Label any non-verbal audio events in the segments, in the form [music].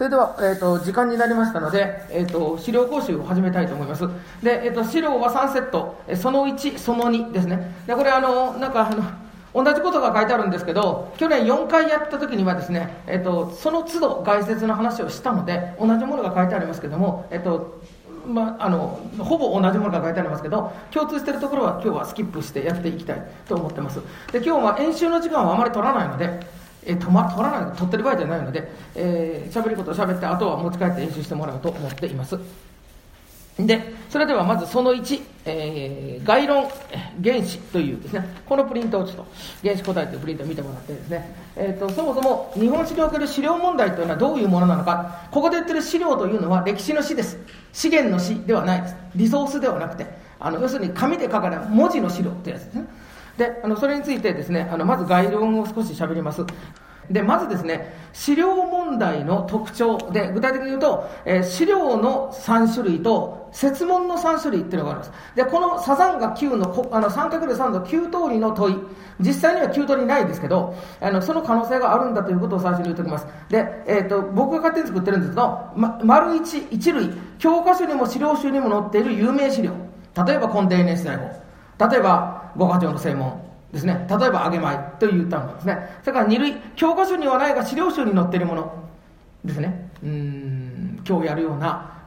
それでは、えーと、時間になりましたので、えーと、資料講習を始めたいと思います。で、えーと、資料は3セット、その1、その2ですね。で、これ、あの、なんか、あの、同じことが書いてあるんですけど、去年4回やった時にはですね、えっ、と、その都度外説の話をしたので、同じものが書いてありますけども、えっ、と、まあ、あのほぼ同じものが書いてありますけど共通しているところは今日はスキップしてやっていきたいと思ってますで今日は演習の時間はあまり取らないのでえー、ま、取らない取ってる場合じゃないので、えー、ることを喋ってあとは持ち帰って演習してもらおうと思っています。でそれではまずその1、えー、概論原子というですねこのプリントをちょっと原子答えというプリントを見てもらってですね、えーと、そもそも日本史における資料問題というのはどういうものなのかここで言ってる資料というのは歴史の史です。資源の史ではないです。リソースではなくてあの要するに紙で書かれた文字の資料というやつですね。であのそれについてですねあのまず概論を少し喋りますで、まずですね、資料問題の特徴で、具体的に言うと、えー、資料の3種類と、設問の3種類っていうのがあります。で、このサザンが9の、あの、3る3の9通りの問い、実際には9通りないですけど、あの、その可能性があるんだということを最初に言っておきます。で、えっ、ー、と、僕が勝手に作ってるんですけど、ま、丸一、一類、教科書にも資料集にも載っている有名資料。例えば、コンデーネス大法。例えば、五課長の正門。ですね。例えば、揚げ米という単語ですね。それから二類、教科書にはないが資料集に載っているものですね。うん、今日やるような、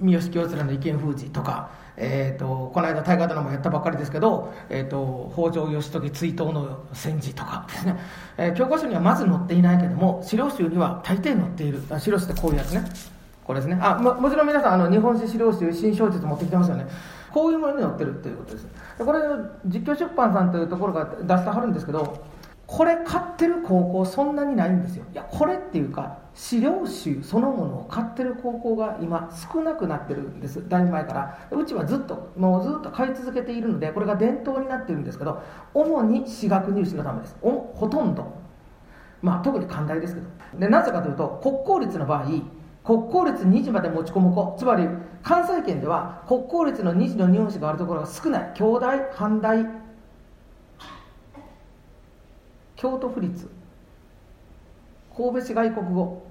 三好清綱の意見封じとか、えーと、この間大河ドラマやったばっかりですけど、えーと、北条義時追悼の戦時とかですね、えー、教科書にはまず載っていないけども資料集には大抵載っている資料集ってこういうやつねこれですねあももちろん皆さんあの日本史資料集新小説持ってきてますよねこういうものに載ってるっていうことです。これ実況出版さんというところが出してはるんですけどこれ買ってる高校そんなにないんですよ。いやこれっていうか資料集そのものを買ってる高校が今少なくなってるんです。だいぶ前から。うちはずっともうずっと買い続けているのでこれが伝統になってるんですけど主に私学入試のためです。おほとんど。まあ特に寛大ですけど。でなぜかというと国公立の場合国公立2時まで持ち込む子。つまり関西圏では国公立の2時の日本史があるところが少ない。京大阪大。京都府立。神戸市外国語。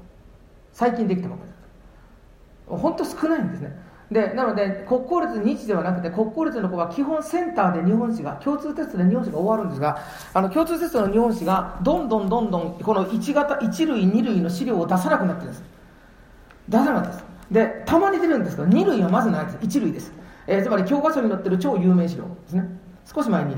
最近できたばかりだ本当少ないんですね。でなので国公立2時ではなくて国公立の子は基本センターで日本史が共通テストで日本史が終わるんですがあの共通テストの日本史がどんどんどんどんこの1型1類2類の資料を出さなくなってるんです。出さなかったです。でたまに出るんですけど2類はまずないです。1類です、えー、つまり教科書に載ってる超有名資料ですね。少し前に、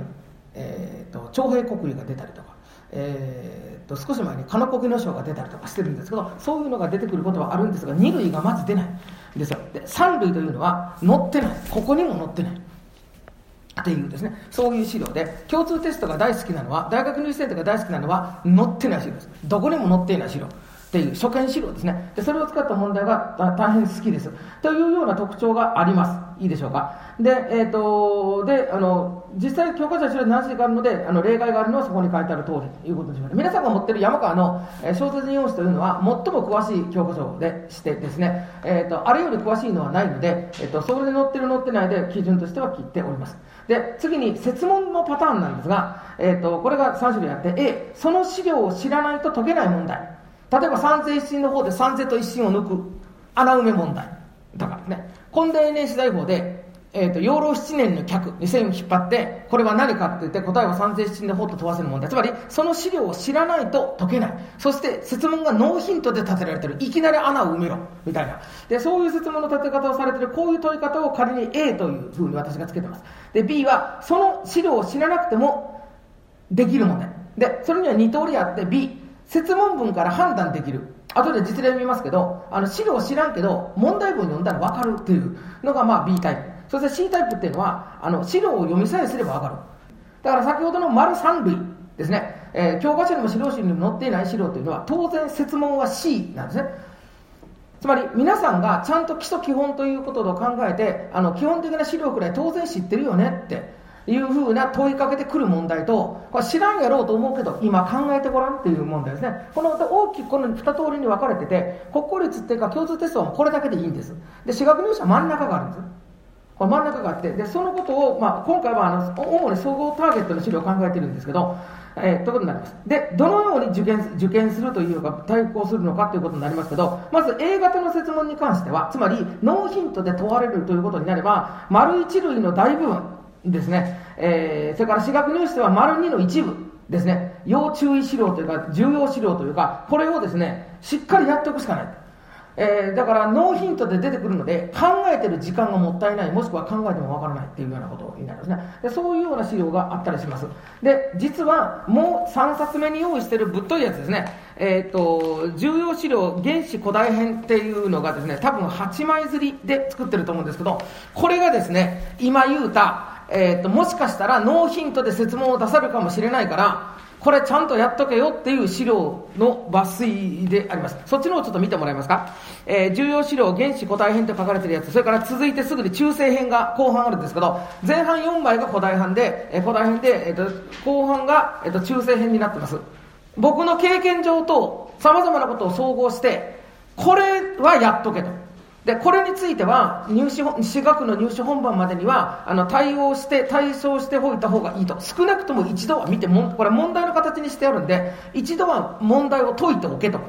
えーと、徴兵国威が出たりとかえーと、少し前に金国の賞が出たりとかしてるんですけどそういうのが出てくることはあるんですが2類がまず出ないんですよ。で3類というのは載ってない。ここにも載ってない。っていうですね。そういう資料で共通テストが大好きなのは大学入試センターが大好きなのは載ってない資料です。どこにも載っていない資料。っていう初見資料ですね。でそれを使った問題が大変好きです。というような特徴があります。いいでしょうか？で,、えーと、であの実際教科書は資料何種類かあるのであの例外があるのはそこに書いてある通りということにします皆さんが持ってる山川の、え、小説日本史というのは最も詳しい教科書でしてですね、えーと、あれより詳しいのはないので、えーと、それで載ってる載ってないで基準としては切っております。で次に設問のパターンなんですが、えー、とこれが3種類あって A その資料を知らないと解けない問題。例えば三世一心の方で三世と一心を抜く穴埋め問題。とからね。根田年史大法でえーと、養老七年の客に線を引っ張ってこれは何かって言って答えは三世七でほっと問わせる問題。つまりその資料を知らないと解けない。そして説問がノーヒントで立てられてる。いきなり穴を埋めろ。みたいな。でそういう説問の立て方をされてるこういう問い方を仮に A というふうに私がつけてます。で B はその資料を知らなくてもできる問題。でそれには2通りあって B 説問文から判断できる。後で実例見ますけどあの資料知らんけど問題文読んだら分かるっていうのがまあ B タイプ。そして C タイプっていうのはあの資料を読みさえすれば分かる。だから先ほどの丸3類ですね、えー、教科書にも資料集にも載っていない資料というのは当然説問は C なんですね。つまり皆さんがちゃんと基礎基本ということを考えてあの基本的な資料くらい当然知ってるよねっていうふうな問いかけてくる問題と、これ知らんやろうと思うけど、今考えてごらんっていう問題ですね。この大きくこの二通りに分かれてて、国公立っていうか共通テストはこれだけでいいんです。で、私学入試は真ん中があるんです。これ真ん中があって、で、そのことを、まあ、今回はあの、主に総合ターゲットの資料を考えてるんですけど、えー、ということになります。で、どのように受験、受験するというか、対抗するのかということになりますけど、まず A 型の設問に関しては、つまり、ノーヒントで問われるということになれば、丸一類の大部分ですね、えー、それから私学入試では丸二の一部ですね、要注意資料というか、重要資料というか、これをですね、しっかりやっておくしかない。えー、だからノーヒントで出てくるので考えてる時間がもったいないもしくは考えてもわからないっていうようなことになるんですね。でそういうような資料があったりします。で実はもう3冊目に用意してるぶっといやつですね。えっ、ー、と重要資料原子古代編っていうのがですね多分8枚刷りで作ってると思うんですけどこれがですね今言うた、えーともしかしたらノーヒントで説問を出されるかもしれないからこれちゃんとやっとけよっていう資料の抜粋であります。そっちの方ちょっと見てもらえますか？えー、重要資料、原子古代編と書かれてるやつ、それから続いてすぐに中世編が後半あるんですけど、前半4枚が古代編で、えー、古代編で、えーと、後半が、えーと、中世編になってます。僕の経験上と様々なことを総合して、これはやっとけと。で、これについては、入試、私学の入試本番までには、あの、対応して、対象しておいた方がいいと。少なくとも一度は見ても、これ問題の形にしてあるんで、一度は問題を解いておけと。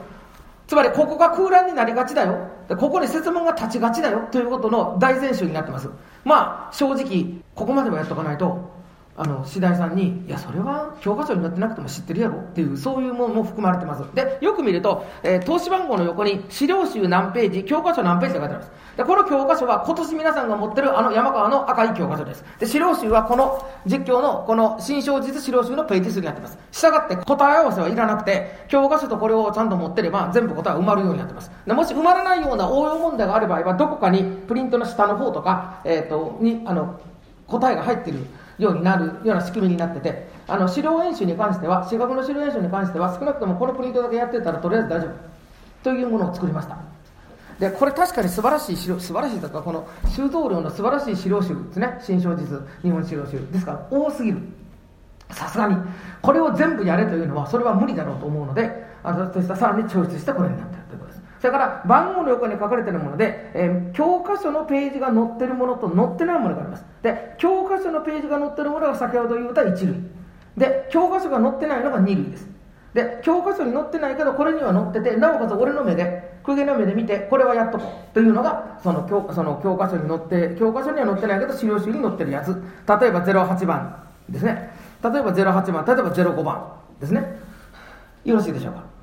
つまり、ここが空欄になりがちだよ。でここに説問が立ちがちだよ。ということの大前提になってます。まあ、正直、ここまではやっとかないと、あの、次第さんに、いや、それは教科書に載ってなくても知ってるやろっていう、そういうものも含まれてます。で、よく見ると、えー、投資番号の横に資料集何ページ、教科書何ページって書いてあります。で、この教科書は今年皆さんが持ってるあの山川の赤い教科書です。で、資料集はこの実況のこの新小実資料集のページ数になってます。したがって答え合わせはいらなくて、教科書とこれをちゃんと持ってれば全部答えが埋まるようになってます。でもし埋まらないような応用問題がある場合は、どこかにプリントの下の方とか、えっ、ー、と、に、あの、答えが入ってるようになるような仕組みになってて、あの、資料演習に関しては、資格の資料演習に関しては、少なくともこのプリントだけやってたらとりあえず大丈夫。というものを作りました。で、これ確かに素晴らしい資料、素晴らしいとか、この修道量の素晴らしい資料集ですね。新小実、日本資料集。ですから、多すぎる。さすがに。これを全部やれというのは、それは無理だろうと思うので、あの、としたさらに抽出してこれになってるということ。それから番号の横に書かれているもので、えー、教科書のページが載ってるものと載ってないものがあります。で、教科書のページが載ってるものが先ほど言った1類。で、教科書が載ってないのが2類です。で、教科書に載ってないけど、これには載ってて、なおかつ俺の目で、公家の目で見て、これはやっとこうというのが、その教その教科書に載って、教科書には載ってないけど、資料集に載ってるやつ。例えば08番ですね。例えば08番、例えば05番ですね。よろしいでしょうか？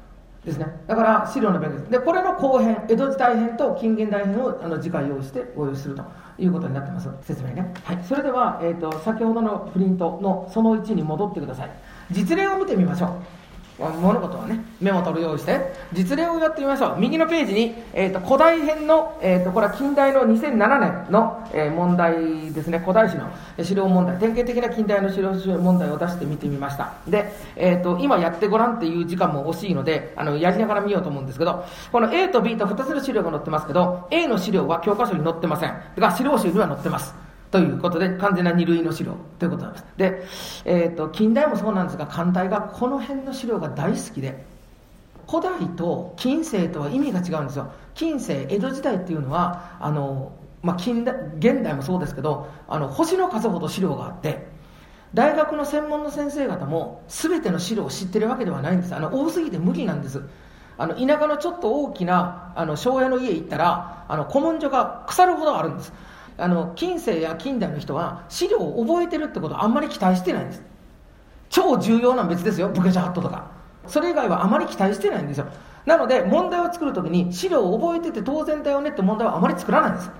ですね。だから、資料の勉強です。で、これの後編、江戸時代編と近現代編をあの次回用意してご用意するということになってます。説明ね。はい。それでは、えっ、ー、と、先ほどのプリントのその1に戻ってください。実例を見てみましょう。物事はね、メモ取るようにして、実例をやってみましょう。右のページに、え、ー、と、古代編の、え、ー、と、これは近代の2007年の、えー、問題ですね、古代史の資料問題、典型的な近代の資料問題を出して見てみました。で、えっ、と、今やってごらんっていう時間も惜しいので、あの、やりながら見ようと思うんですけど、この A と B と2つの資料が載ってますけど、A の資料は教科書に載ってません。が、資料集には載ってます。ということで、完全な二類の資料ということなんです。で、え、ー、と、近代もそうなんですが、艦隊がこの辺の資料が大好きで、古代と近世とは意味が違うんですよ。近世、江戸時代っていうのは、あの、まあ、近代、現代もそうですけど、あの、星の数ほど資料があって、大学の専門の先生方も全ての資料を知ってるわけではないんです。あの、多すぎて無理なんです。あの、田舎のちょっと大きな、あの、庄屋の家行ったら、あの、古文書が腐るほどあるんです。あの近世や近代の人は資料を覚えてるってことはあんまり期待してないんです。超重要な別ですよブケシャハットとか。それ以外はあまり期待してないんですよ。なので問題を作るときに資料を覚えてて当然だよねって問題はあまり作らないんです。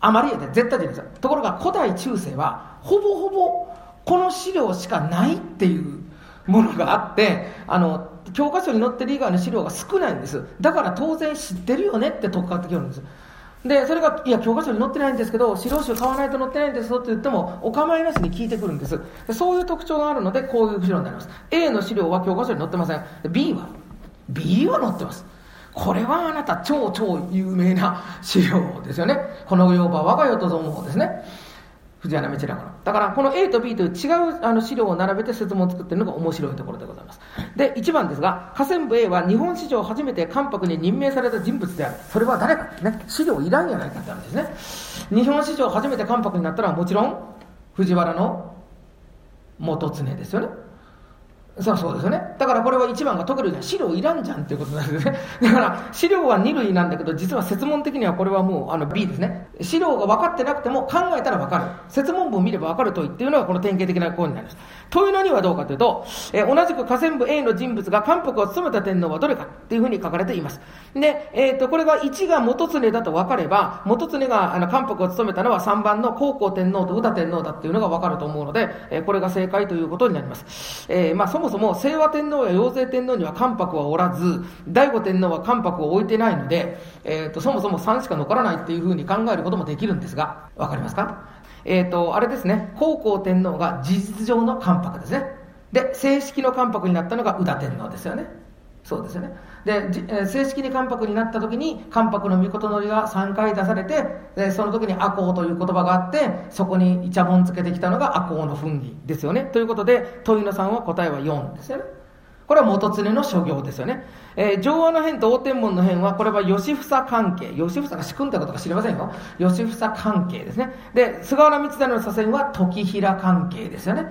あまりやで絶対でです。よところが古代中世はほぼほぼこの資料しかないっていうものがあってあの教科書に載ってる以外の資料が少ないんです。だから当然知ってるよねってとっかってきるんです。で、それが、いや、教科書に載ってないんですけど、資料集買わないと載ってないんですよって言っても、お構いなしに聞いてくるんですで。そういう特徴があるので、こういう資料になります。A の資料は教科書に載ってません。B は ?B は載ってます。これはあなた超超有名な資料ですよね。この世は我が世とぞ思うですね。藤原道長の。だから、この A と B という違うあの資料を並べて説問を作っているのが面白いところでございます。で、1番ですが、河川部 A は日本史上初めて関白に任命された人物である。それは誰かね。資料いらんやないかって話ですね。日本史上初めて関白になったのはもちろん、藤原の元常ですよね。そうそうですよね。だからこれは1番が解けるじゃん。資料いらんじゃんっていうことなんですね。[laughs] だから資料は2類なんだけど、実は説問的にはこれはもうあの B ですね。資料が分かってなくても考えたら分かる。説問文を見れば分かる問いっていうのがこの典型的な項になります。問いの2はどうかというと、え、同じく河川部 A の人物が関白を務めた天皇はどれかっていうふうに書かれています。で、えっ、ー、と、これが1が元常だと分かれば、元常があの関白を務めたのは3番の高校天皇と宇田天皇だっていうのが分かると思うので、え、これが正解ということになります。えー、まあそもそも清和天皇や陽勢天皇には関白はおらず、醍醐天皇は関白を置いてないので、えっ、と、そもそも3しか残らないっていうふうに考えることもできるんですが、分かりますか？えっ、ー、と、あれですね、孝行天皇が事実上の関白ですね。で、正式の関白になったのが宇田天皇ですよね。そうですよね。で、正式に関白になった時に、関白の御事のりが3回出されて、でその時に赤穂という言葉があって、そこにイチャモンつけてきたのが赤穂の噴儀ですよね。ということで、問いの3は答えは4ですよね。これは元常の諸行ですよね。えー、上和の変と大天文の変は、これは吉房関係。吉房が仕組んだことか知りませんよ。吉房関係ですね。で、菅原道真の左遷は時平関係ですよね。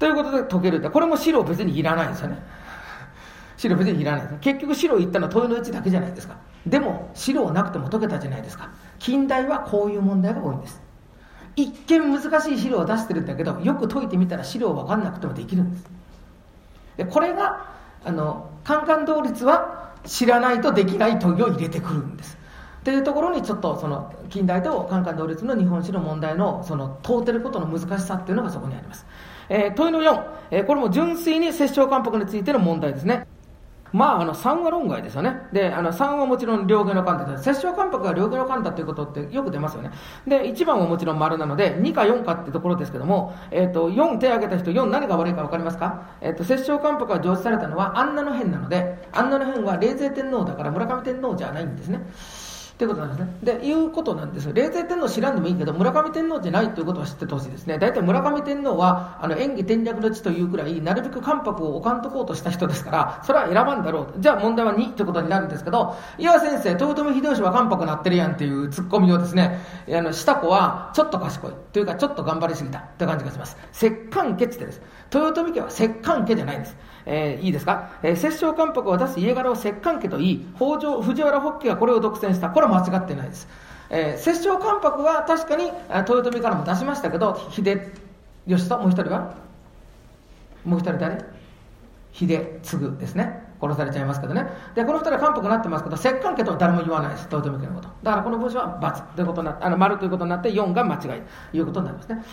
ということで解けるんだ。これも白別にいらないですよね。白別にいらないです。結局白言ったのは問いの1だけじゃないですか。でも、白なくても解けたじゃないですか。近代はこういう問題が多いんです。一見難しい資料を出してるんだけど、よく解いてみたら資料分かんなくてもできるんです。でこれがあのカンカン同率は知らないとできない問いを入れてくるんですというところにちょっとその近代とカンカン同率の日本史の問題のその問うてることの難しさっていうのがそこにあります、えー、問いの4、えー、これも純粋に摂政関白についての問題ですねまあ、あの3は論外ですよね。で、あの3はもちろん両家の官だ。摂政関白が両家の官だということってよく出ますよね。で、1番はもちろん丸なので、2か4かってところですけども、えっ、ー、と、4手挙げた人、4何が悪いか分かりますか？えっ、ー、と、摂政関白が上司されたのは、あんなの変なので、あんなの変は冷泉天皇だから村上天皇じゃないんですね。ということなんですね。で、いうことなんですよ。霊泉天皇知らんでもいいけど、村上天皇じゃないということは知っててほしいですね。大体村上天皇は、あの、演技天略の地というくらい、なるべく関白を置かんとこうとした人ですから、それは選ばんだろう。じゃあ問題は2ということになるんですけど、岩先生、豊臣秀吉は関白なってるやんっていうツッコミをですね、あの、した子は、ちょっと賢い。というか、ちょっと頑張りすぎた。という感じがします。摂関家ってです。豊臣家は摂関家じゃないんです。えー、いいですか、えー、摂政関白を出す家柄を摂関家といい、北条、藤原北家がこれを独占した。これは間違ってないです。えー、摂政関白は確かに豊臣からも出しましたけど、秀吉ともう一人は？もう一人誰？秀次ですね。殺されちゃいますけどね。で、この二人は関白になってますけど、摂関家とは誰も言わないです。豊臣家のこと。だからこの文章は×ということになって、あの、丸ということになって、4が間違いということになりますね。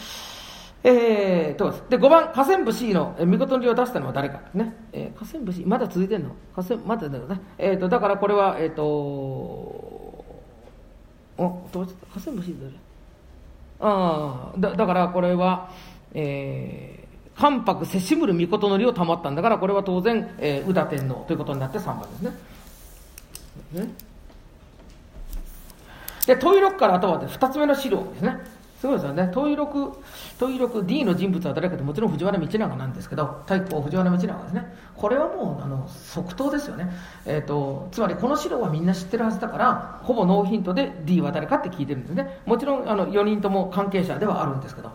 えー、とで5番、河川部 C の見事にを出したのは誰かね、えー、河川部 C、まだ続いてんの？河川まだだよね、えーと、だからこれは、えっ、ー、と、お河川部 C だあだだからこれは、えー、関白せしむる御事のりを保ったんだ。から、これは当然、えー、宇田天皇ということになって3番ですね。ね。で、問い録からあとは2つ目の資料ですね。そうですよね。問い六、問い六 D の人物は誰かってもちろん藤原道長なんですけど、太閤藤原道長ですね。これはもう、あの、即答ですよね。えっ、ー、と、つまりこの資料はみんな知ってるはずだから、ほぼノーヒントで D は誰かって聞いてるんですね。もちろん、あの、4人とも関係者ではあるんですけど、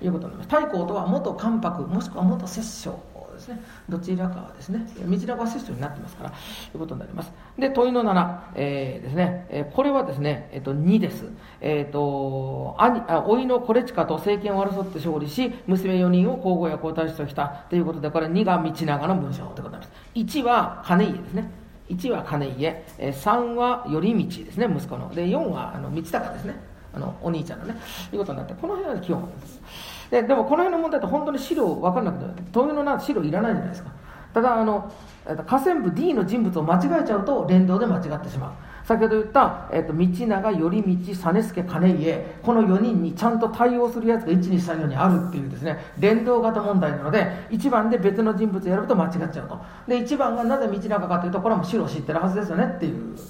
いうことになります。太閤とは元関白、もしくは元摂政ですね。どちらかはですね、道長摂政になってますから、ということになります。で、問いの7、えー、ですね、えー、これはですね、えっ、ー、と、2です。えっ、ー、と、兄、あ、甥のコレチカと政権を争って勝利し、娘4人を皇后や皇太子としたということで、これ2が道長の文章ということになります。1は金家ですね。1は金家、えー、3は頼道ですね、息子の。で、4はあの道高ですね。あの、お兄ちゃんのね、いうことになって、この辺は基本です。ででもこの辺の問題って本当に資料分からなくて問いのな資料いらないじゃないですか。ただあの河川部 D の人物を間違えちゃうと連動で間違ってしまう。先ほど言った、えーと、道長頼道実助兼家この4人にちゃんと対応するやつが1234にあるっていうですね連動型問題なので1番で別の人物を選ぶと間違っちゃうとで1番がなぜ道長かというとこれはもう白を知ってるはずですよねっていうね、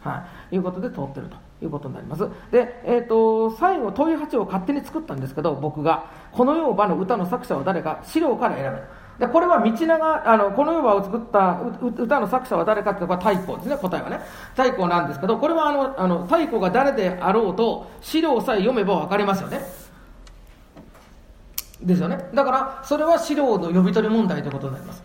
はい、いうことで通ってるということになります。で、えーと、最後問い8を勝手に作ったんですけど僕がこの世を場の歌の作者は誰か資料から選べでこれは道長あのこの世を作った歌の作者は誰かっていうと太鼓ですね答えはね。太鼓なんですけどこれはあのあの太鼓が誰であろうと資料さえ読めば分かりますよね。ですよね。だからそれは資料の読み取り問題ということになります。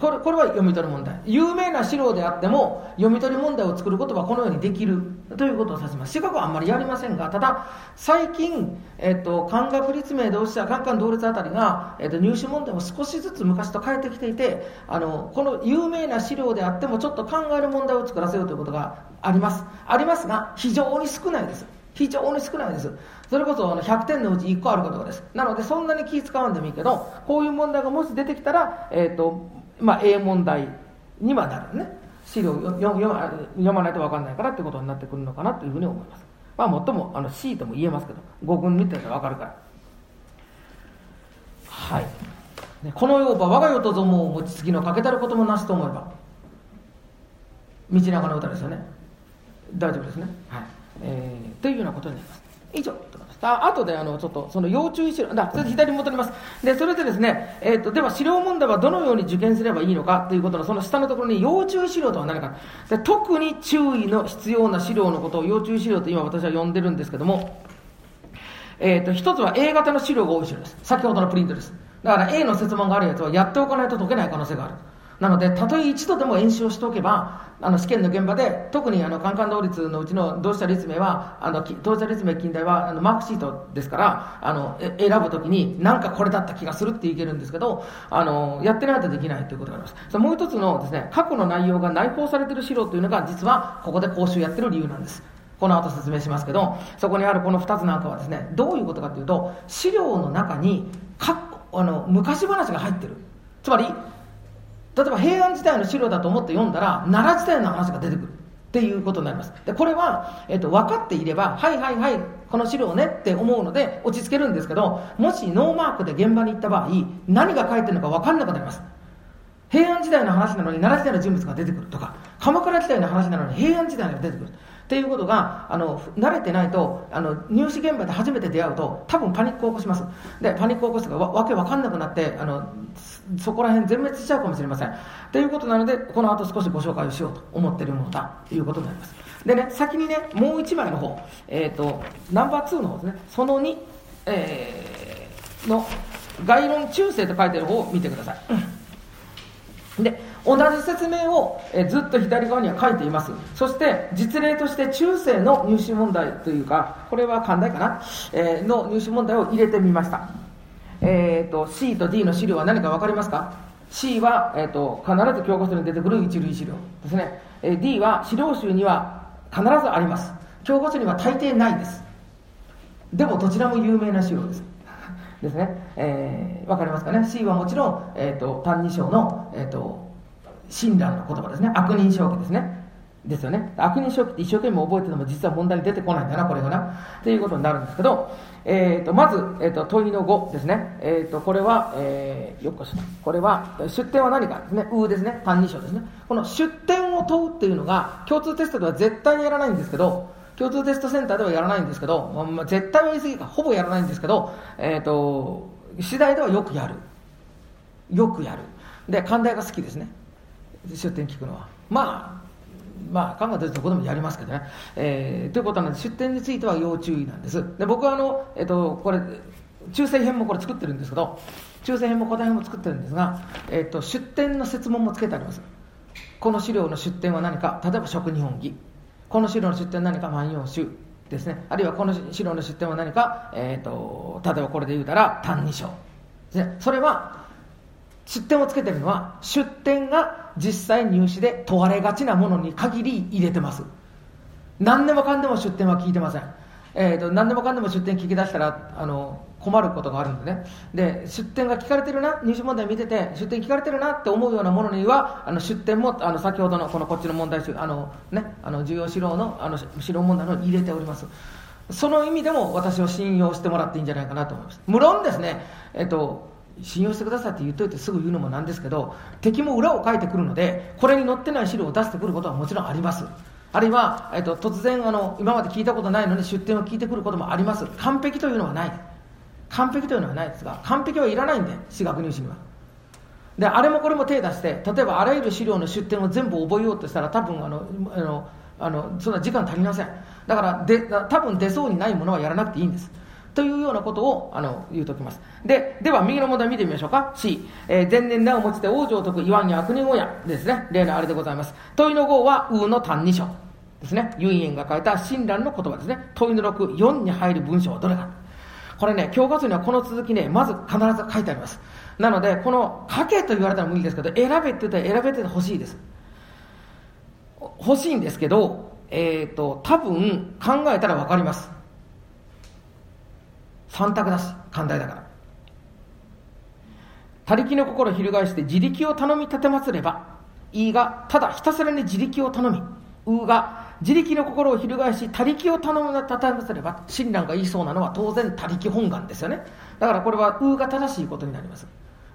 これこれは読み取り問題。有名な資料であっても読み取り問題を作ることはこのようにできる。ということを指します。資格はあんまりやりませんがただ最近、えっと、漢学立命同志社カンカン同列あたりが、えっと、入試問題を少しずつ昔と変えてきていてあのこの有名な資料であってもちょっと考える問題を作らせようということがあります。ありますが非常に少ないです。非常に少ないです。それこそ100点のうち1個あるかどうかです。なのでそんなに気使わんでもいいけど、こういう問題がもし出てきたら、えっ、と、まあ、A 問題にはなるね。資料を読ま読まないと分かんないからってことになってくるのかなというふうに思います、まあ、もっともあの C とも言えますけど5軍見てたら分かるから。はい、ね、この世は我が世とぞも餅つきのかけたることもなしと思えば道長の歌ですよね。大丈夫ですね。はい、えー、というようなことになります。以上。あ後であのちょっとその要注意資料、だそれ左に戻ります。で、それでですね、えーと、では資料問題はどのように受験すればいいのかということのその下のところに要注意資料とは何かで、特に注意の必要な資料のことを要注意資料と今私は呼んでるんですけども、えーと、一つは A 型の資料が多い資料です。先ほどのプリントです。だから A の設問があるやつはやっておかないと解けない可能性がある。なので、たとえ一度でも演習をしておけば、あの試験の現場で、特にあのカンカン同率のうちの同社立命は、あの同社立命近代はあのマークシートですから、あの選ぶときに、なんかこれだった気がするっていけるんですけど、あのやってないとできないということがあります。もう一つのですね、過去の内容が内包されている資料というのが、実はここで講習やってる理由なんです。この後説明しますけど、そこにあるこの2つなんかはですね、どういうことかというと、資料の中にかあの昔話が入ってる。つまり、例えば平安時代の資料だと思って読んだら奈良時代の話が出てくるっていうことになります。でこれは、えっと、分かっていればはいはいはいこの資料ねって思うので落ち着けるんですけどもしノーマークで現場に行った場合何が書いてるのか分かんなくなります。平安時代の話なのに奈良時代の人物が出てくるとか鎌倉時代の話なのに平安時代が出てくる。っていうことがあの慣れてないとあの入試現場で初めて出会うと多分パニックを起こします。でパニックを起こすがわわけわかんなくなってあのそこら辺全滅しちゃうかもしれません。ということなのでこの後少しご紹介をしようと思っているものだということになります。でね先にねもう1枚の方、えーと、ナンバー2の方ですね。その2、えー、の概論中世と書いてる方を見てください。で同じ説明を、えずっと左側には書いています。そして実例として中世の入試問題というかこれは寛大かな、えー、の入試問題を入れてみました。えーと、C と D の資料は何か分かりますか？C は、えーと、必ず教科書に出てくる一類資料ですね、えー、D は資料集には必ずあります。教科書には大抵ないです。でもどちらも有名な資料です。ですね、えー、分かりますかね？C はもちろん、えーと、歎異抄の、えー、と親鸞の言葉ですね。悪人正気ですね。ですよね。悪人正気って一生懸命覚えてても実は問題に出てこないんだなこれがな。っていうことになるんですけどえーと、まず、えーと、問いの5ですね、えーと、これは、えー、よっこしこれは出典は何かですね。うですね。単二章ですね。この出典を問うっていうのが共通テストでは絶対にやらないんですけど共通テストセンターではやらないんですけど、まあ、絶対は言い過ぎかほぼやらないんですけど、えー、と次第ではよくやるよくやるで寛大が好きですね出典聞くのはまあまあ、考えたらどこでもやりますけどね。えー、ということなんで、出典については要注意なんです。で僕はあの、えっ、と、これ、中世編もこれ作ってるんですけど、中世編も古代編も作ってるんですが、えっ、と、出典の説問もつけてあります。この資料の出典は何か、例えば食日本儀。この資料の出典何か、万葉集ですね。あるいはこの資料の出典は何か、えっ、と、例えばこれで言うたら、歎異抄。ね、それは出典をつけてるのは出典が実際入試で問われがちなものに限り入れてます何でもかんでも出典は聞いてませんえーと、何でもかんでも出典聞き出したらあの困ることがあるんでね。で出典が聞かれてるな入試問題見てて出典聞かれてるなって思うようなものにはあの出典もあの先ほどのこのこっちの問題集あの、ね、あの重要資料のあの資料問題の入れております。その意味でも私を信用してもらっていいんじゃないかなと思います。無論ですね、えーと信用してくださいって言っといてすぐ言うのもなんですけど敵も裏を書いてくるのでこれに載ってない資料を出してくることはもちろんあります。あるいは、えっと、突然あの今まで聞いたことないのに出典を聞いてくることもあります完璧というのはない完璧というのはないですが完璧はいらないんで私学入試にはであれもこれも手を出して例えばあらゆる資料の出典を全部覚えようとしたら多分あのあのあのそんな時間足りませんだからで多分出そうにないものはやらなくていいんですというようなことをあの言うときます。で、では右の問題見てみましょうか。C、えー、前年名を持ちて王女を解く言わんに悪人親ですね。例のあれでございます。問いの号は、うの単二章ですね。ユンエンが書いた親鸞の言葉ですね。問いの6、4に入る文章はどれか。これね、教科書にはこの続きね、まず必ず書いてあります。なので、この書けと言われたら無理ですけど、選べって言ったら選べてほしいです。欲しいんですけど、えっ、ー、と、多分考えたら分かります。3択だし寛大だから他力の心を翻して自力を頼み立てまつればいいがただひたすらに自力を頼みうが自力の心を翻し他力を頼む立てまつれば親鸞が言いそうなのは当然他力本願ですよね。だからこれはうが正しいことになります。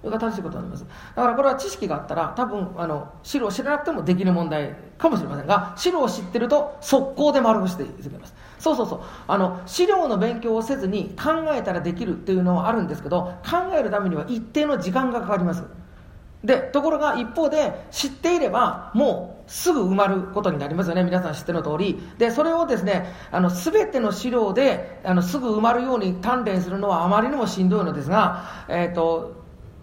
うが正しいことになります。だからこれは知識があったら多分あの白を知らなくてもできる問題かもしれませんが白を知ってると速攻で丸していけます。そうそうそう。あの資料の勉強をせずに考えたらできるっていうのはあるんですけど考えるためには一定の時間がかかります。でところが一方で知っていればもうすぐ埋まることになりますよね。皆さん知っての通り。でそれをですねあの全ての資料であのすぐ埋まるように鍛錬するのはあまりにもしんどいのですが、えーと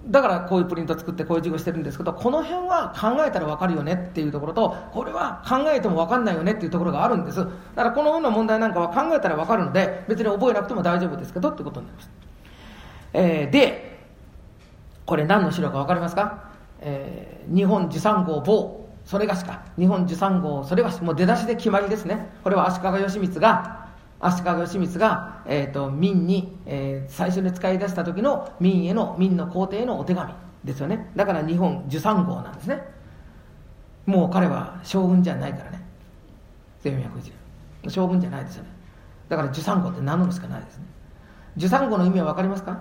だからこういうプリント作ってこういう授業してるんですけどこの辺は考えたら分かるよねっていうところとこれは考えても分かんないよねっていうところがあるんです。だからこのような問題なんかは考えたら分かるので別に覚えなくても大丈夫ですけどってことになります、えー、でこれ何の資料か分かりますか、えー、日本受産号某それがしか。日本受産号それがしもう出だしで決まりですね。これは足利義満が足利義満が、えーと、民に、えー、最初に使い出した時の民への民の皇帝へのお手紙ですよね。だから日本受産号なんですね。もう彼は将軍じゃないからね。1401年将軍じゃないですよね。だから受産号って名乗るしかないですね。受産号の意味は分かりますか？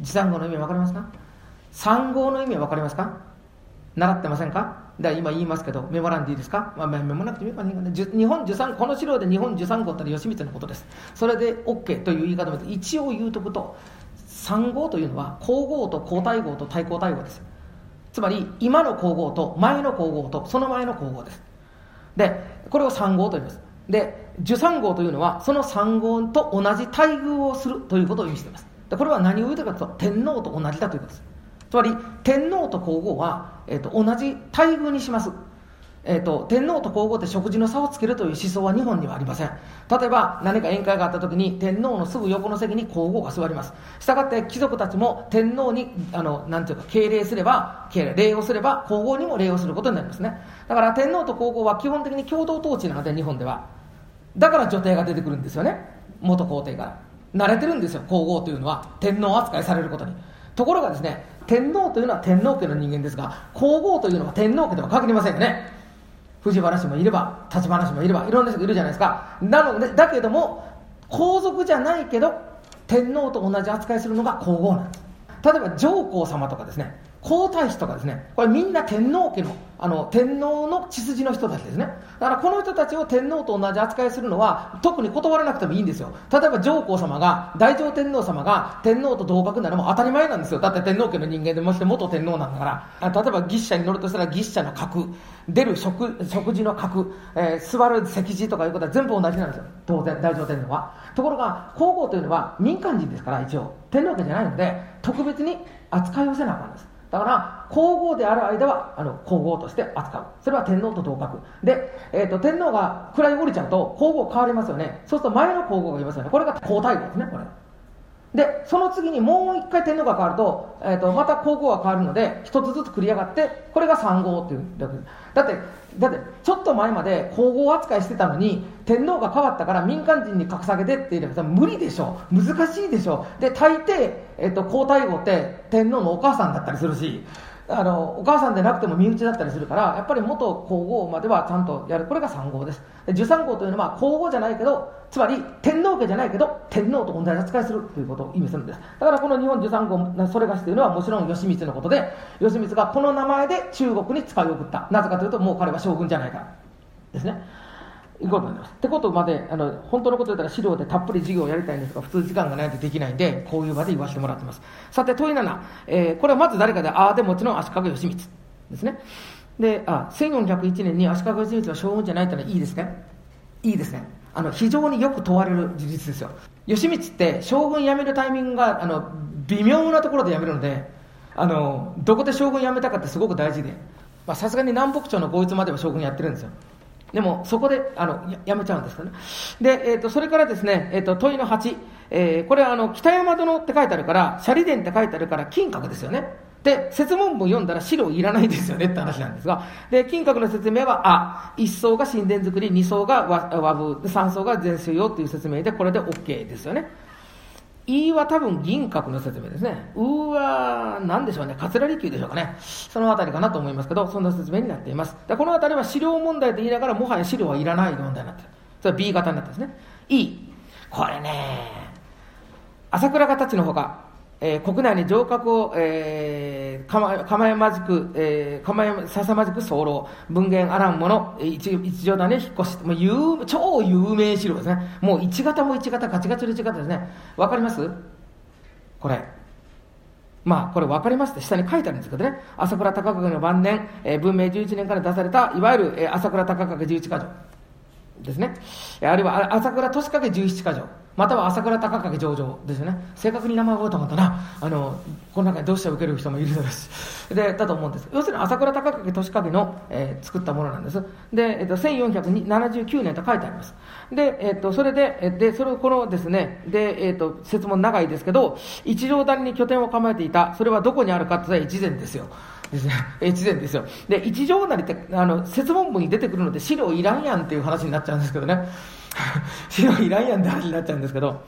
受産号の意味は分かりますか？産号の意味は分かりますか？習ってませんか？だ今言いますけど、メモらんでいいですか、まあ、メモなくてもいいかね。日本受産この資料で日本受産号ってのは吉光のことです。それで OK という言い方も一応言うとくと、産号というのは皇后と皇太后と対皇太后です。つまり、今の皇后と前の皇后とその前の皇后です。で、これを産号と言います。で、受産号というのは、その産号と同じ待遇をするということを意味しています。でこれは何を言うてるかというと、天皇と同じだということです。つまり天皇と皇后は、えーと、同じ待遇にします、えーと、天皇と皇后って食事の差をつけるという思想は日本にはありません。例えば何か宴会があった時に天皇のすぐ横の席に皇后が座ります。したがって貴族たちも天皇にあのなんていうか敬礼すれば敬礼礼をすれば皇后にも礼をすることになりますね。だから天皇と皇后は基本的に共同統治なので日本では。だから女帝が出てくるんですよね。元皇帝から。慣れてるんですよ皇后というのは。天皇扱いされることに。ところがですね天皇というのは天皇家の人間ですが皇后というのは天皇家では限りませんよね。藤原氏もいれば立花氏もいればいろんな人がいるじゃないですか。なのでだけども皇族じゃないけど天皇と同じ扱いするのが皇后なんです。例えば上皇様とかですね。皇太子とかですね。これみんな天皇家のあの天皇の血筋の人たちですね。だからこの人たちを天皇と同じ扱いするのは特に断らなくてもいいんですよ。例えば上皇様が大乗天皇様が天皇と同格なのも当たり前なんですよ。だって天皇家の人間でもして元天皇なんだから。例えば牛車に乗るとしたら牛車の格。出る食食事の格、えー、座る席次とかいうことは全部同じなんですよ。当然大乗天皇は。ところが皇后というのは民間人ですから一応。天皇家じゃないので特別に扱いをせなあかんです。だから皇后である間はあの皇后として扱う。それは天皇と同格。で、えーと、天皇が位降りちゃうと皇后変わりますよね。そうすると前の皇后がいますよね。これが皇太后ですねこれ。で、その次にもう一回天皇が変わると、えーと、また皇后が変わるので、一つずつ繰り上がって、これが3号っていうだって、だって、ちょっと前まで皇后扱いしてたのに、天皇が変わったから民間人に格下げてっていれば無理でしょ。難しいでしょ。で、大抵、えっ、ー、と、皇太后って天皇のお母さんだったりするし、あのお母さんでなくても身内だったりするからやっぱり元皇后まではちゃんとやる。これが3号です。で13号というのは皇后じゃないけどつまり天皇家じゃないけど天皇と同じ扱いするということを意味するんです。だからこの日本13号それがしというのはもちろん義満のことで義満がこの名前で中国に使い送った。なぜかというともう彼は将軍じゃないから。ですね。いうことす。ってことまで、あの、本当のこと言ったら資料でたっぷり授業をやりたいんですが、普通時間がないとできないんで、こういう場で言わせてもらってます。さて、問い7、えー、これはまず誰かで、ああでもちろん足利義満ですね。で、あ、1401年に足利義満は将軍じゃないというのはいいですね。いいですね。あの、非常によく問われる事実ですよ。義満って将軍辞めるタイミングが、あの、微妙なところで辞めるので、あの、どこで将軍辞めたかってすごく大事で、まあ、さすがに南北朝の合一までは将軍やってるんですよ。でも、そこで、あの、やめちゃうんですかね。で、えっ、ー、と、それからですね、えっ、ー、と、問いの8、えー、これはあの、北山殿って書いてあるから、シャリ殿って書いてあるから、金閣ですよね。で、説問文読んだら白いらないですよねって話なんですが、で、金閣の説明は、あ、一層が神殿作り、二層が和和風三層が全数用っていう説明で、これで OK ですよね。いは多分銀閣の説明ですね。うは何でしょうね。桂離宮でしょうかね。そのあたりかなと思いますけど、そんな説明になっています。でこのあたりは資料問題と言いながら、もはや資料はいらない問題になってる。それは B 型になってるんですね。E。これね、朝倉がたちのほか、えー、国内に城郭を、えー、かまえまじく、えー、かまえささまじく候、文言あらんもの、一一条谷に引っ越し、もう有超有名城ですね。もう一型も一型、ガチガチの一型ですね。わかります？これ。まあ、これ分かりますって下に書いてあるんですけどね。朝倉高景の晩年、えー、文明11年から出された、いわゆる、えー、朝倉高景十一箇条ですね。あるいは朝倉利景十七箇条。または朝倉高景上場ですよね。正確に名前を覚えたかったな。あの、この中にどうして受ける人もいるのです。で、だと思うんです。要するに朝倉高景利景の、えー、作ったものなんです。で、えっ、ー、と、1479年と書いてあります。で、えっ、と、それで、で、それをこのですね、で、えっ、と、説問長いですけど、一条谷に拠点を構えていた、それはどこにあるかって越前ですよ。ですね、[laughs] 越前ですよ。で、一条谷って、あの、説問文に出てくるので、資料いらんやんっていう話になっちゃうんですけどね。[laughs] 資料いらんやんって話になっちゃうんですけど、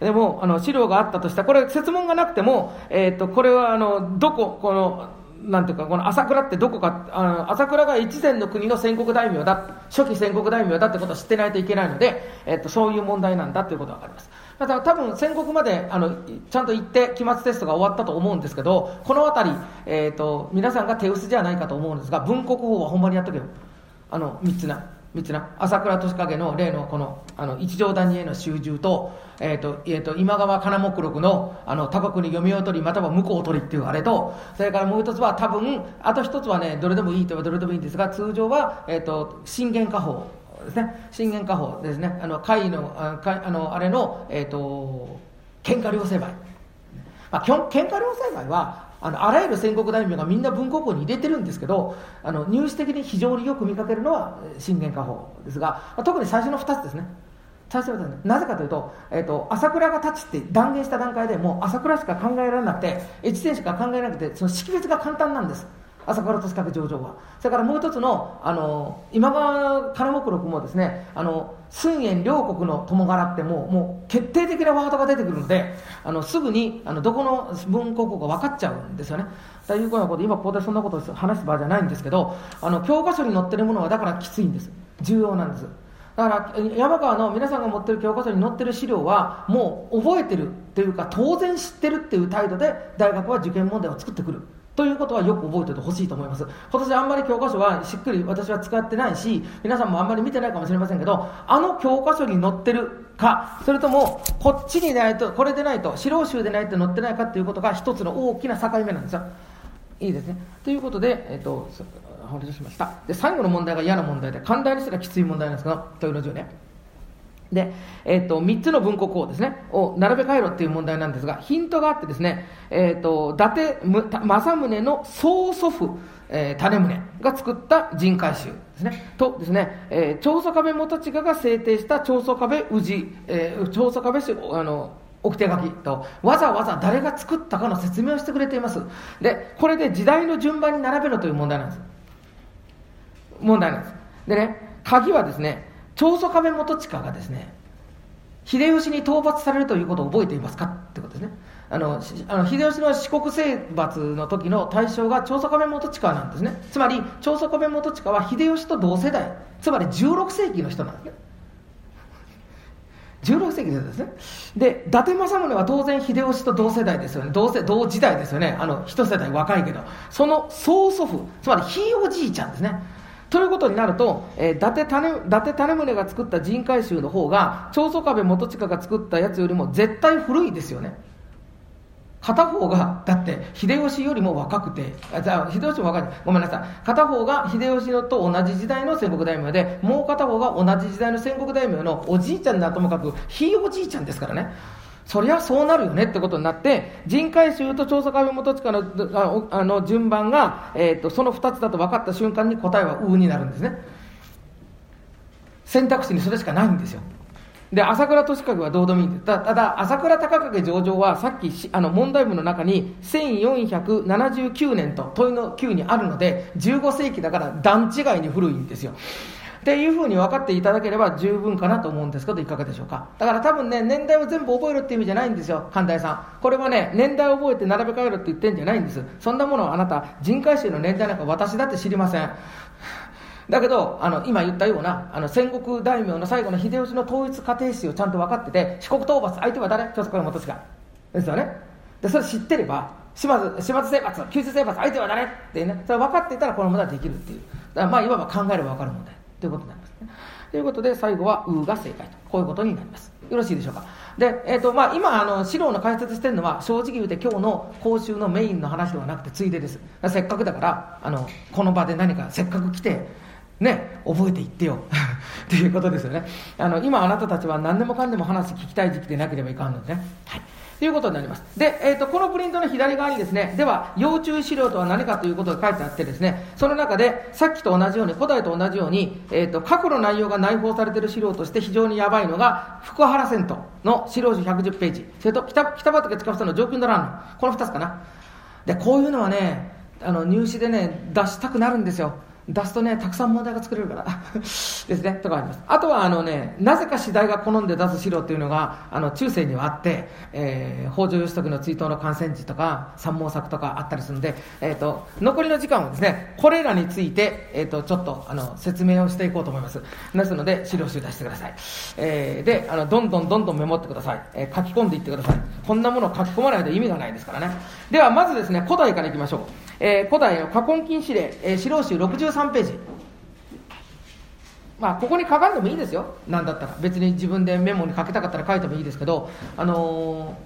でも、あの、資料があったとしたら、これ、説問がなくても、えっ、ー、と、これは、あの、どこ、この、なんていうか、この朝倉ってどこか、あの朝倉が越前の国の戦国大名だ、初期戦国大名だってことを知ってないといけないので、えっ、と、そういう問題なんだということがわかります。だから多分戦国まであのちゃんと行って期末テストが終わったと思うんですけど、この辺り、えっ、ー、と、皆さんが手薄じゃないかと思うんですが、文国法はほんまにやっとけよ。あの、三つな。三つな朝倉利景の例のこのあの一条谷への集中と,、えーとえーと、今川金目録のあの他国に読みを取りまたは向こうを取りっていうあれとそれからもう一つは多分あと一つはねどれでもいいといえばどれでもいいんですが通常は、えーと、信玄家宝ですね。信玄家宝ですね。あののああのあれの、えーと、喧嘩両成敗、まあ、喧嘩両成敗はあのあらゆる戦国大名がみんな文国法に入れてるんですけどあの入試的に非常によく見かけるのは信玄家宝ですが、特に最初の2つですね。最初のなぜかというと,、えーと、朝倉が立ちって断言した段階でもう朝倉しか考えられなくて越前しか考えられなくてその識別が簡単なんです。朝倉利景上場は。それからもう一つのあの今川金目録もですねあの寸円両国の友柄ってもうもう決定的なワードが出てくるのであのすぐにあのどこの文国国か分かっちゃうんですよね。というようなこと今ここでそんなことを話す場合じゃないんですけどあの教科書に載ってるものはだからきついんです。重要なんです。だから山川の皆さんが持ってる教科書に載ってる資料はもう覚えてるっていうか当然知ってるっていう態度で大学は受験問題を作ってくる。ということはよく覚えててほしいと思います。今年あんまり教科書はしっくり私は使ってないし、皆さんもあんまり見てないかもしれませんけど、あの教科書に載ってるか、それともこっちにないと、これでないと、資料集でないと載ってないかっていうことが一つの大きな境目なんですよ。いいですね。ということで、えっ、ー、と、話しました。で、最後の問題が嫌な問題で、寛大にしたらきつい問題なんですけど、問いの10ね。で、え、ー、と、3つの文国をですね、を並べ替えろっていう問題なんですが、ヒントがあってですね、え、ー、と、伊達政宗の曽祖父、えー、種宗が作った人海集ですね。とですね、えー、長宗我部元親が制定した長宗我部宇治、えー、長宗我部氏、あの、置き手書きとわざわざ誰が作ったかの説明をしてくれています。でこれで時代の順番に並べろという問題なんです。問題なんです。でね鍵はですね長宗我部元親がですね秀吉に討伐されるということを覚えていますかってことですね。あのあの秀吉の四国征伐の時の対象が長宗我部元親なんですね。つまり長宗我部元親は秀吉と同世代つまり16世紀の人なんですね。16世紀ですね。で伊達政宗は当然秀吉と同世代ですよね。同世同時代ですよね。あの一世代若いけど。その曽祖父つまりひいおじいちゃんですね。ということになると、えー、伊達種伊達種宗が作った人海集の方が長宗我部元親が作ったやつよりも絶対古いですよね。片方がだって秀吉よりも若くてあじゃあ秀吉も若い。ごめんなさい。片方が秀吉のと同じ時代の戦国大名でもう片方が同じ時代の戦国大名のおじいちゃんだともかくひいおじいちゃんですからね。そりゃそうなるよねってことになって人海集と調査会元親のあの順番が、えーと、その2つだと分かった瞬間に答えは「う」になるんですね。選択肢にそれしかないんですよ。で朝倉利景はどうでもいいんです。ただ朝倉高景上場はさっきあの問題文の中に1479年と問いの9にあるので15世紀だから段違いに古いんですよ。っていうふうに分かっていただければ十分かなと思うんですけどいかがでしょうか。だから多分ね年代を全部覚えるっていう意味じゃないんですよ神田さん。これはね年代を覚えて並べ替えるって言ってんじゃないんです。そんなものはあなた人海集の年代なんか私だって知りません。だけどあの今言ったようなあの戦国大名の最後の秀吉の統一過程史をちゃんと分かってて四国討伐相手は誰？一つこれ元親ですよね。でそれ知ってれば島津島津征伐九州征伐相手は誰？ってねそれ分かっていたらこの問題はできるっていう。だからまあいわば考えれば分かる問題ということになりますね。ということで最後は「う」が正解と。こういうことになります。よろしいでしょうか。で、えーとまあ、今あの資料の解説してるのは正直言うて今日の講習のメインの話ではなくてついでです。せっかくだからあのこの場で何かせっかく来てね、覚えていってよ。[laughs] ということですよね。あの今あなたたちは何でもかんでも話聞きたい時期でなければいかんのでね、はい、ということになります。で、えーと、このプリントの左側にですねでは要注意資料とは何かということが書いてあってですねその中でさっきと同じように古代と同じように、えーと、過去の内容が内包されている資料として非常にやばいのが福原銭湯の資料集110ページ。それと北北畠近房の上級の欄この2つかな。でこういうのはねあの入試でね出したくなるんですよ。出すとね、たくさん問題が作れるから [laughs] ですね、とかあります。あとは、あのね、なぜか次第が好んで出す資料っていうのが、あの、中世にはあって、えー、北条義時の追悼の感染時とか、三毛作とかあったりするんで、えっ、ー、と、残りの時間はですね、これらについて、えっ、ー、と、ちょっと、あの、説明をしていこうと思います。ですので、資料集出してください。えー、で、あの、どんどんどんどんメモってください。えー、書き込んでいってください。こんなものを書き込まないと意味がないですからね。では、まずですね、古代からいきましょう。えー、古代の過根金指令、えー、資料集63ページ。まあ、ここに書かんでもいいですよ。なんだったら。別に自分でメモに書きたかったら書いてもいいですけど、あの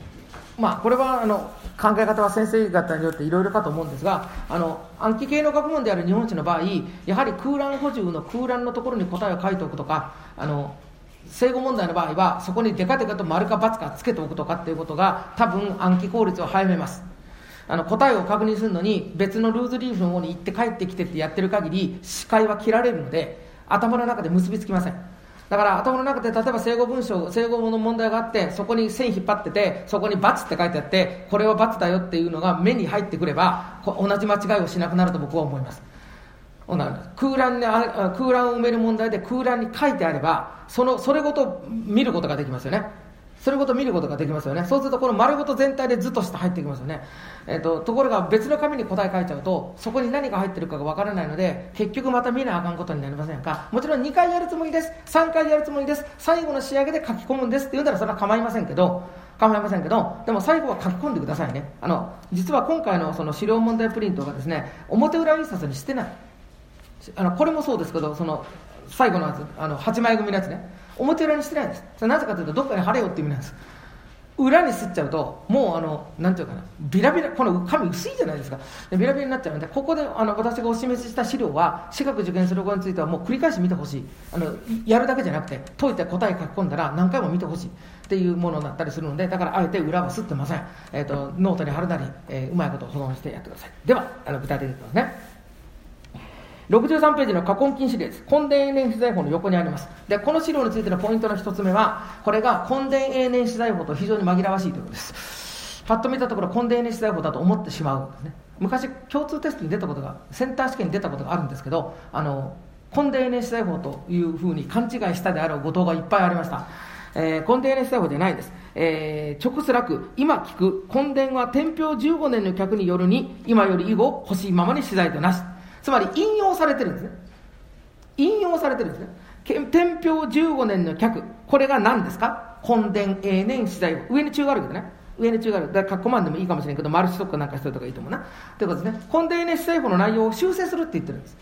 ー、まあ、これはあの考え方は先生方によっていろいろかと思うんですがあの暗記系の学問である日本史の場合やはり空欄補充の空欄のところに答えを書いておくとかあの正誤問題の場合はそこにデカデカと丸か×かつけておくとかっていうことが多分暗記効率を早めますあの答えを確認するのに別のルーズリーフの方に行って帰ってきてってやってる限り視界は切られるので頭の中で結びつきません。だから頭の中で例えば正語文章正語の問題があってそこに線引っ張っててそこに×って書いてあってこれは×だよっていうのが目に入ってくれば同じ間違いをしなくなると僕は思います。空欄に空欄を埋める問題で空欄に書いてあればそのそれごと見ることができますよね。それごと見ることができますよね。そうするとこの丸ごと全体で図として入ってきますよね、えーと、ところが別の紙に答え書いちゃうとそこに何が入ってるかがわからないので結局また見なあかんことになりませんか。もちろん2回やるつもりです。3回やるつもりです。最後の仕上げで書き込むんです。って言うならそれは構いませんけど構いませんけどでも最後は書き込んでくださいね。あの実は今回のその資料問題プリントがですね表裏印刷にしてない。あのこれもそうですけどその最後のやつあの8枚組のやつね。表裏にしてないんです。それなぜかというとどっかに貼れよって意味なんです。裏にすっちゃうともうあのなんていうかな。ビラビラこの紙薄いじゃないですか。でビラビラになっちゃうのでここであの私がお示しした資料は私学受験する子についてはもう繰り返し見てほしい。あのやるだけじゃなくて解いて答え書き込んだら何回も見てほしい。っていうものだったりするのでだからあえて裏はすってません、えーと、ノートに貼るなり、えー、うまいこと保存してやってください。ではあの具体的にいきますね。63ページの過根金資料です。根伝永年資材法の横にあります。で、この資料についてのポイントの一つ目は、これが根伝永年資材法と非常に紛らわしいということです。パッと見たところ、根伝永年資材法だと思ってしまうんですね。昔、共通テストに出たことが、センター試験に出たことがあるんですけど、あの、根伝永年資材法というふうに勘違いしたであろう後藤がいっぱいありました。えー、根伝永年資材法じゃないです。えー、直スラク、今聞く、根伝は天平15年の客によるに、今より以後欲しいままに資材となし。つまり引用されてるんですね。引用されてるんですね。天平15年の客、これが何ですか？根伝永年資材。上に中があるけどね。上に中がある。だから、カッコマンでもいいかもしれんけど、マルチトックなんかしといた方がいいと思うな。ということですね。根伝永年資材法の内容を修正するって言ってるんです。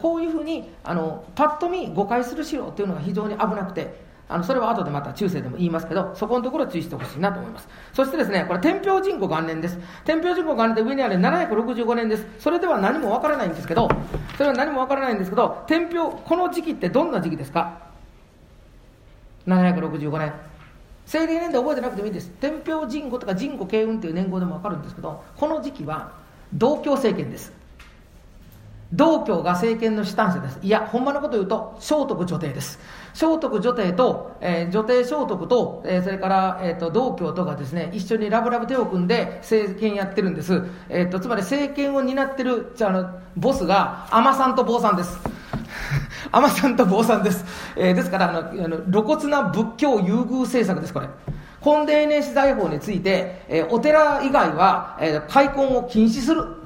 こういうふうにあのパッと見誤解する資料っていうのが非常に危なくてあのそれは後でまた中世でも言いますけど、そこのところ注意してほしいなと思います。そしてですね、これ、天平人口元年です。天平人口元年で上にある765年です。それでは何もわからないんですけど、それは何もわからないんですけど、天平、この時期ってどんな時期ですか ?765 年。西暦年で覚えてなくてもいいです。天平人口とか人口慶運という年号でもわかるんですけど、この時期は同居政権です。道教が政権の主担者です。いや、ほんまのこと言うと、聖徳女帝です。聖徳女帝と、えー、女帝聖徳と、えー、それから、えーと、道教とがですね、一緒にラブラブ手を組んで政権やってるんです。えーと、つまり政権を担ってる、じゃあの、ボスが、尼さんと坊さんです。[laughs] 尼さんと坊さんです。えー、ですから、あの、あの露骨な仏教優遇政策です、これ。根伝年史財法について、えー、お寺以外は、えー、開墾を禁止する。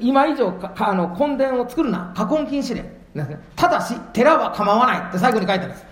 今以上あの根伝を作るな、過根禁止令。ただし、寺は構わないって最後に書いてあるんです。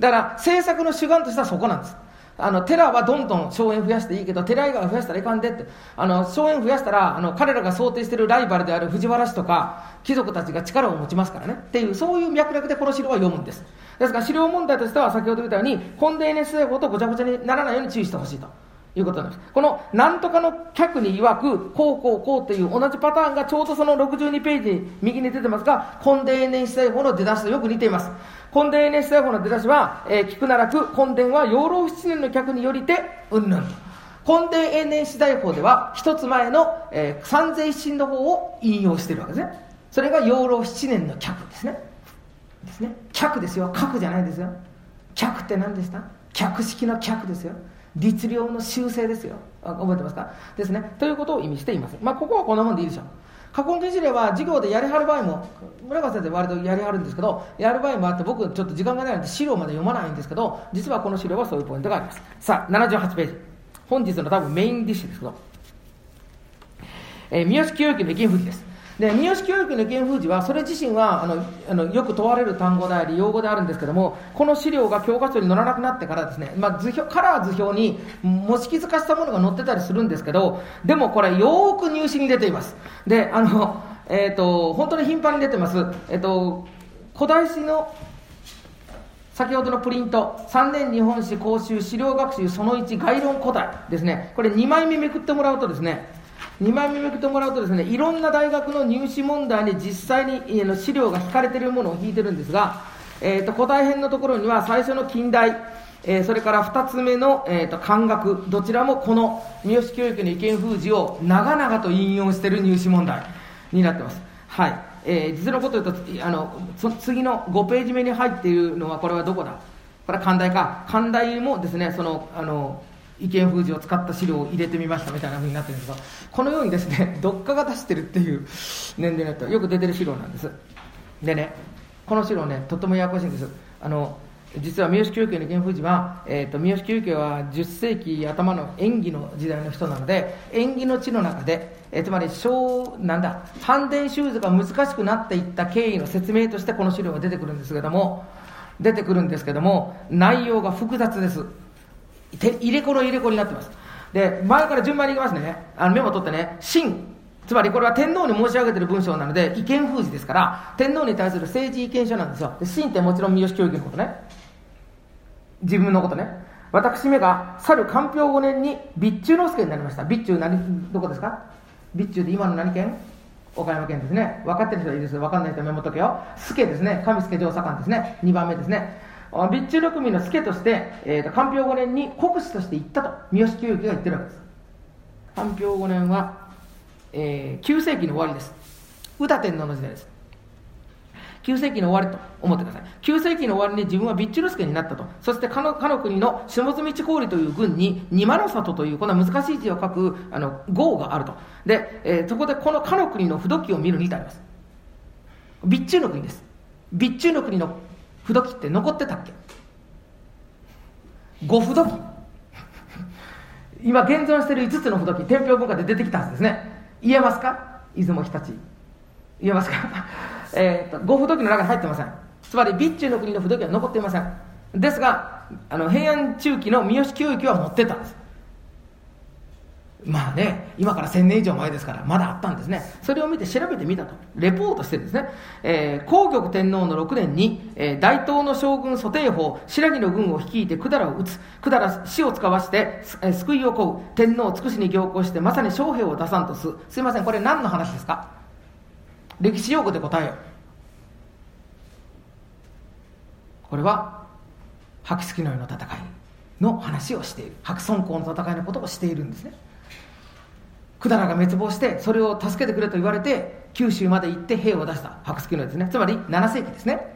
だから、政策の主眼としてはそこなんです。あの、寺はどんどん荘園増やしていいけど、寺以外は増やしたらいかんでって。あの、荘園増やしたら、あの、彼らが想定しているライバルである藤原氏とか、貴族たちが力を持ちますからね。っていう、そういう脈絡でこの資料は読むんです。ですから、資料問題としては、先ほど言ったように、根伝年政法とごちゃごちゃにならないように注意してほしいと。いうことなんです。この、なんとかの客に曰く、こうこうこうという同じパターンがちょうどその62ページに右に出てますが、根伝年史法の出だしとよく似ています。根伝年史法の出だしは、えー、聞くならく、根伝は養老七年の客によりて、うんぬん。根伝永年史大法では、一つ前の、えー、三税一新の方を引用しているわけですね。それが養老七年の客ですね。ですね。客ですよ。客じゃないですよ。客って何でした？客式の客ですよ。律令の修正ですよ。覚えてますか？ですね。ということを意味しています。まあ、ここはこんなもんでいいでしょう。過去形事例は授業でやりはる場合も、村川先生割とやりはるんですけど、やる場合もあって、僕ちょっと時間がないので資料まで読まないんですけど、実はこの資料はそういうポイントがあります。さあ、78ページ。本日の多分メインディッシュですけど、えー、三好清之の意見不です。で三好教育の原風寺はそれ自身はあのあのよく問われる単語であり用語であるんですけどもこの資料が教科書に載らなくなってからですね、まあ、図表カラー図表に模式図化したものが載ってたりするんですけどでもこれよーく入試に出ています。であの、えーと、本当に頻繁に出てます、えーと、古代史の先ほどのプリント、3年日本史講習資料学習その1概論古代ですね、これ2枚目めくってもらうとですね、2枚目めくってもらうとですねいろんな大学の入試問題に実際にの資料が引かれているものを引いてるんですが、えーと、古代編のところには最初の近代、えー、それから2つ目の、えーと、漢学どちらもこの三好教育の意見封じを長々と引用している入試問題になってます。はい、えー、実のこと言うとあのそ次の5ページ目に入っているのはこれはどこだ？これは寛大か。寛大もですねそのあの意見封じを使った資料を入れてみましたみたいな風になってるんですがこのようにですね [laughs] どっかが出してるっていう年齢になってよく出てる資料なんです。でねこの資料ねとってもややこしいんです。あの実は三好久家の原封じは、えーと、三好久家は10世紀頭の演技の時代の人なので演技の地の中で、えー、つまり小なんだ反伝シューズが難しくなっていった経緯の説明としてこの資料が出てくるんですけども出てくるんですけども内容が複雑です。入れ子の入れ子になってます。で前から順番にいきますね。あのメモ取ってね真つまりこれは天皇に申し上げてる文章なので意見封じですから天皇に対する政治意見書なんですよ。で真ってもちろん三好教育のことね。自分のことね。私めが去る官標5年に備中之助になりました。備中何どこですか？備中で今の何県？岡山県ですね。分かってる人はいいです分かんない人はメモっとけよ。助ですね。上助城左官ですね。2番目ですね。備中の組の助として、えーと、官標5年に国司として行ったと三好清之が言ってるわけです。官標5年は、えー、9世紀の終わりです。宇多天皇の時代です。9世紀の終わりと思ってください。9世紀の終わりに自分は備中助になったと。そしてかのかの国の下積地郡という軍に二間の里というこの難しい字を書くあの号があると。で、えー、そこでこのかの国の不時を見るに至ります。備中の国です。備中の国の不時って残ってたっけ？五不時今現存している5つの不時天平文化で出てきたはずですね。言えますか？出雲日立。言えますか？[laughs] えと五不時の中に入ってません。つまり備中の国の不時は残っていません。ですがあの平安中期の三好教育は持ってたんです。まあね、今から1000年以上前ですから、まだあったんですね。それを見て調べてみたと。レポートしてですね、えー、皇玉天皇の6年に、えー、大東の将軍蘇定法、白木の軍を率いて百済を討つ。百済死を使わして、えー、救いを請う。天皇を尽くしに行幸して、まさに将兵を出さんとす。すいません、これ何の話ですか？歴史用語で答えよう。これは、白月の世の戦いの話をしている。白村江の戦いのことをしているんですね。百済が滅亡してそれを助けてくれと言われて九州まで行って兵を出した。白月のですね。つまり7世紀ですね。